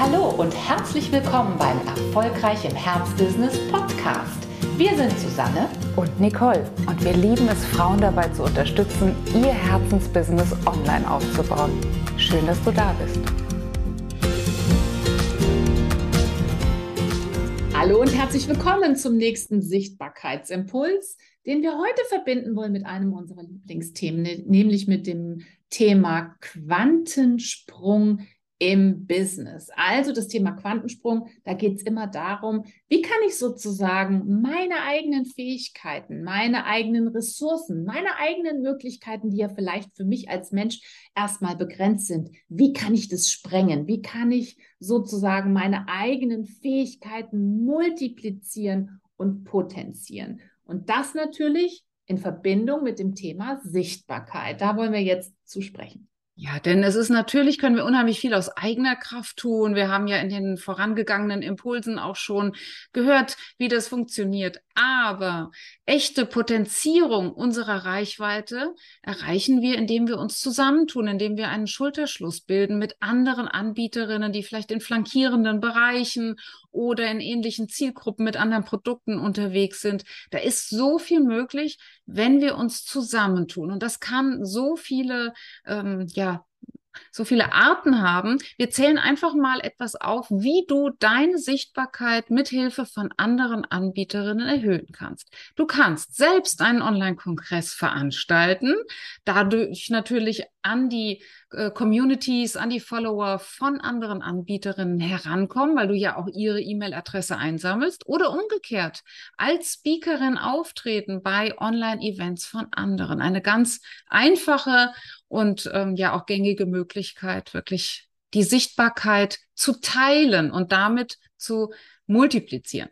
Hallo und herzlich willkommen beim Erfolgreich im Herzbusiness Podcast. Wir sind Susanne und Nicole und wir lieben es, Frauen dabei zu unterstützen, ihr Herzensbusiness online aufzubauen. Schön, dass du da bist. Hallo und herzlich willkommen zum nächsten Sichtbarkeitsimpuls, den wir heute verbinden wollen mit einem unserer Lieblingsthemen, nämlich mit dem Thema Quantensprung im Business. Also das Thema Quantensprung, da geht es immer darum, wie kann ich sozusagen meine eigenen Fähigkeiten, meine eigenen Ressourcen, meine eigenen Möglichkeiten, die ja vielleicht für mich als Mensch erstmal begrenzt sind, wie kann ich das sprengen? Wie kann ich sozusagen meine eigenen Fähigkeiten multiplizieren und potenzieren? Und das natürlich in Verbindung mit dem Thema Sichtbarkeit. Da wollen wir jetzt zu sprechen. Ja, denn es ist natürlich, können wir unheimlich viel aus eigener Kraft tun. Wir haben ja in den vorangegangenen Impulsen auch schon gehört, wie das funktioniert. Aber echte Potenzierung unserer Reichweite erreichen wir, indem wir uns zusammentun, indem wir einen Schulterschluss bilden mit anderen Anbieterinnen, die vielleicht in flankierenden Bereichen oder in ähnlichen Zielgruppen mit anderen Produkten unterwegs sind. Da ist so viel möglich, wenn wir uns zusammentun. Und das kann so viele ähm, ja, so viele Arten haben. Wir zählen einfach mal etwas auf, wie du deine Sichtbarkeit mithilfe von anderen Anbieterinnen erhöhen kannst. Du kannst selbst einen Online-Kongress veranstalten, dadurch natürlich an die äh, Communities, an die Follower von anderen Anbieterinnen herankommen, weil du ja auch ihre E-Mail-Adresse einsammelst oder umgekehrt als Speakerin auftreten bei Online-Events von anderen. Eine ganz einfache und ähm, ja auch gängige Möglichkeit, wirklich die Sichtbarkeit zu teilen und damit zu multiplizieren.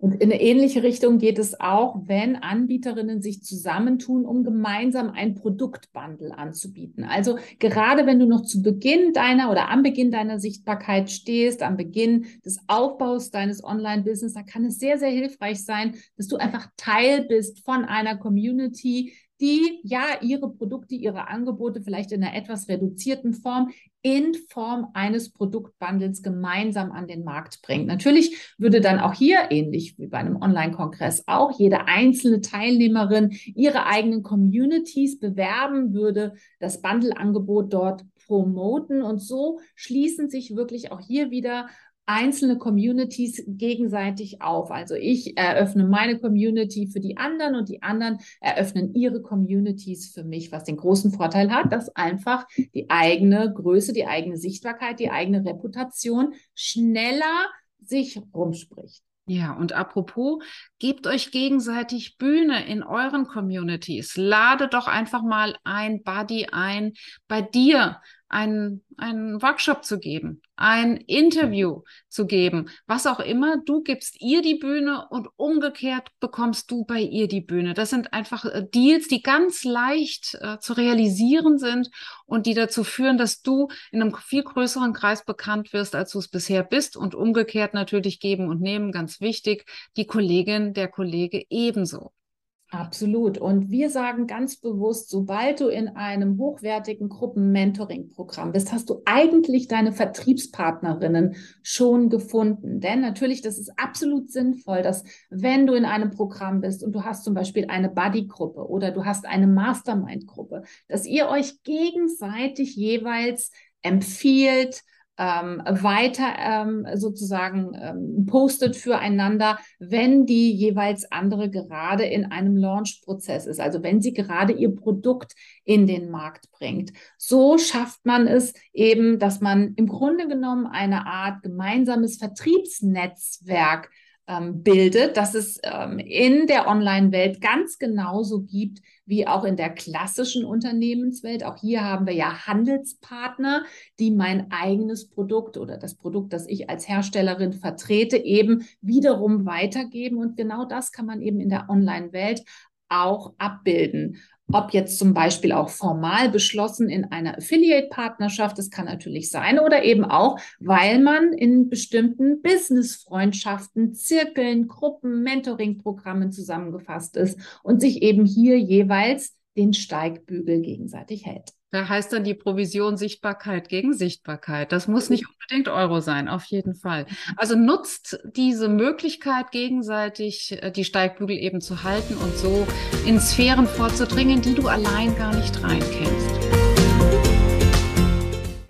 Und in eine ähnliche Richtung geht es auch, wenn Anbieterinnen sich zusammentun, um gemeinsam ein Produktbundle anzubieten. Also gerade wenn du noch zu Beginn deiner oder am Beginn deiner Sichtbarkeit stehst, am Beginn des Aufbaus deines Online-Business, da kann es sehr, sehr hilfreich sein, dass du einfach Teil bist von einer Community, die ja ihre Produkte, ihre Angebote vielleicht in einer etwas reduzierten Form in Form eines Produktbundles gemeinsam an den Markt bringt. Natürlich würde dann auch hier, ähnlich wie bei einem Online-Kongress, auch jede einzelne Teilnehmerin ihre eigenen Communities bewerben, würde das Bundle-Angebot dort promoten und so schließen sich wirklich auch hier wieder einzelne Communities gegenseitig auf. Also ich eröffne meine Community für die anderen und die anderen eröffnen ihre Communities für mich, was den großen Vorteil hat, dass einfach die eigene Größe, die eigene Sichtbarkeit, die eigene Reputation schneller sich rumspricht. Ja, und apropos, gebt euch gegenseitig Bühne in euren Communities. Lade doch einfach mal ein Buddy ein, bei dir einen, einen Workshop zu geben, ein Interview zu geben, was auch immer. Du gibst ihr die Bühne und umgekehrt bekommst du bei ihr die Bühne. Das sind einfach äh, Deals, die ganz leicht äh, zu realisieren sind und die dazu führen, dass du in einem viel größeren Kreis bekannt wirst, als du es bisher bist und umgekehrt natürlich geben und nehmen, ganz wichtig, die Kollegin, der Kollege ebenso. Absolut. Und wir sagen ganz bewusst, sobald du in einem hochwertigen Gruppen-Mentoring-Programm bist, hast du eigentlich deine Vertriebspartnerinnen schon gefunden. Denn natürlich, das ist absolut sinnvoll, dass wenn du in einem Programm bist und du hast zum Beispiel eine Buddy-Gruppe oder du hast eine Mastermind-Gruppe, dass ihr euch gegenseitig jeweils empfiehlt, ähm, weiter ähm, sozusagen ähm, postet füreinander, wenn die jeweils andere gerade in einem Launch-Prozess ist, also wenn sie gerade ihr Produkt in den Markt bringt. So schafft man es eben, dass man im Grunde genommen eine Art gemeinsames Vertriebsnetzwerk ähm, bildet, dass es ähm, in der Online-Welt ganz genauso gibt wie auch in der klassischen Unternehmenswelt. Auch hier haben wir ja Handelspartner, die mein eigenes Produkt oder das Produkt, das ich als Herstellerin vertrete, eben wiederum weitergeben. Und genau das kann man eben in der Online-Welt auch abbilden. Ob jetzt zum Beispiel auch formal beschlossen in einer Affiliate-Partnerschaft, das kann natürlich sein, oder eben auch, weil man in bestimmten Business-Freundschaften, Zirkeln, Gruppen, Mentoring-Programmen zusammengefasst ist und sich eben hier jeweils den Steigbügel gegenseitig hält. Da heißt dann die Provision Sichtbarkeit gegen Sichtbarkeit. Das muss nicht unbedingt Euro sein, auf jeden Fall. Also nutzt diese Möglichkeit, gegenseitig äh, die Steigbügel eben zu halten und so in Sphären vorzudringen, die du allein gar nicht reinkennst.